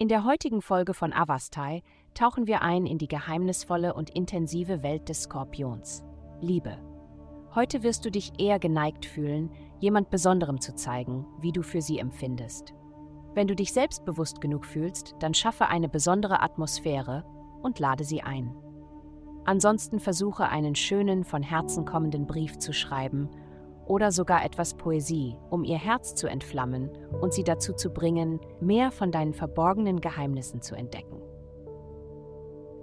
In der heutigen Folge von Avastai tauchen wir ein in die geheimnisvolle und intensive Welt des Skorpions. Liebe. Heute wirst du dich eher geneigt fühlen, jemand Besonderem zu zeigen, wie du für sie empfindest. Wenn du dich selbstbewusst genug fühlst, dann schaffe eine besondere Atmosphäre und lade sie ein. Ansonsten versuche einen schönen, von Herzen kommenden Brief zu schreiben oder sogar etwas Poesie, um ihr Herz zu entflammen und sie dazu zu bringen, mehr von deinen verborgenen Geheimnissen zu entdecken.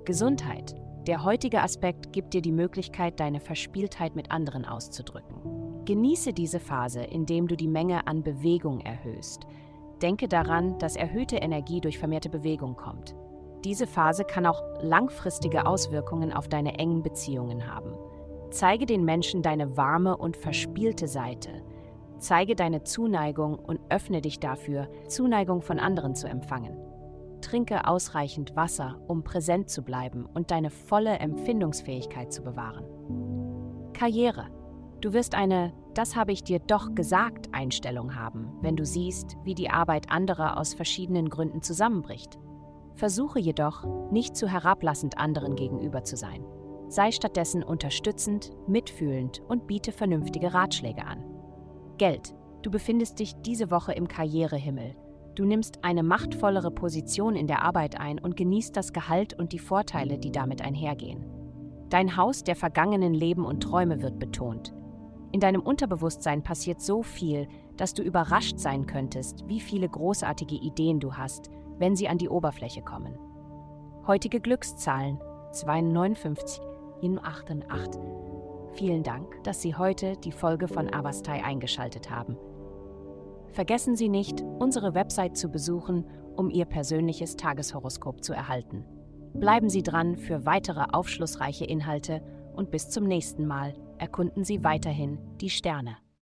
Gesundheit. Der heutige Aspekt gibt dir die Möglichkeit, deine Verspieltheit mit anderen auszudrücken. Genieße diese Phase, indem du die Menge an Bewegung erhöhst. Denke daran, dass erhöhte Energie durch vermehrte Bewegung kommt. Diese Phase kann auch langfristige Auswirkungen auf deine engen Beziehungen haben. Zeige den Menschen deine warme und verspielte Seite. Zeige deine Zuneigung und öffne dich dafür, Zuneigung von anderen zu empfangen. Trinke ausreichend Wasser, um präsent zu bleiben und deine volle Empfindungsfähigkeit zu bewahren. Karriere. Du wirst eine Das habe ich dir doch gesagt Einstellung haben, wenn du siehst, wie die Arbeit anderer aus verschiedenen Gründen zusammenbricht. Versuche jedoch, nicht zu herablassend anderen gegenüber zu sein. Sei stattdessen unterstützend, mitfühlend und biete vernünftige Ratschläge an. Geld. Du befindest dich diese Woche im Karrierehimmel. Du nimmst eine machtvollere Position in der Arbeit ein und genießt das Gehalt und die Vorteile, die damit einhergehen. Dein Haus der vergangenen Leben und Träume wird betont. In deinem Unterbewusstsein passiert so viel, dass du überrascht sein könntest, wie viele großartige Ideen du hast, wenn sie an die Oberfläche kommen. Heutige Glückszahlen 259 88. Vielen Dank, dass Sie heute die Folge von Avastai eingeschaltet haben. Vergessen Sie nicht, unsere Website zu besuchen, um Ihr persönliches Tageshoroskop zu erhalten. Bleiben Sie dran für weitere aufschlussreiche Inhalte und bis zum nächsten Mal erkunden Sie weiterhin die Sterne.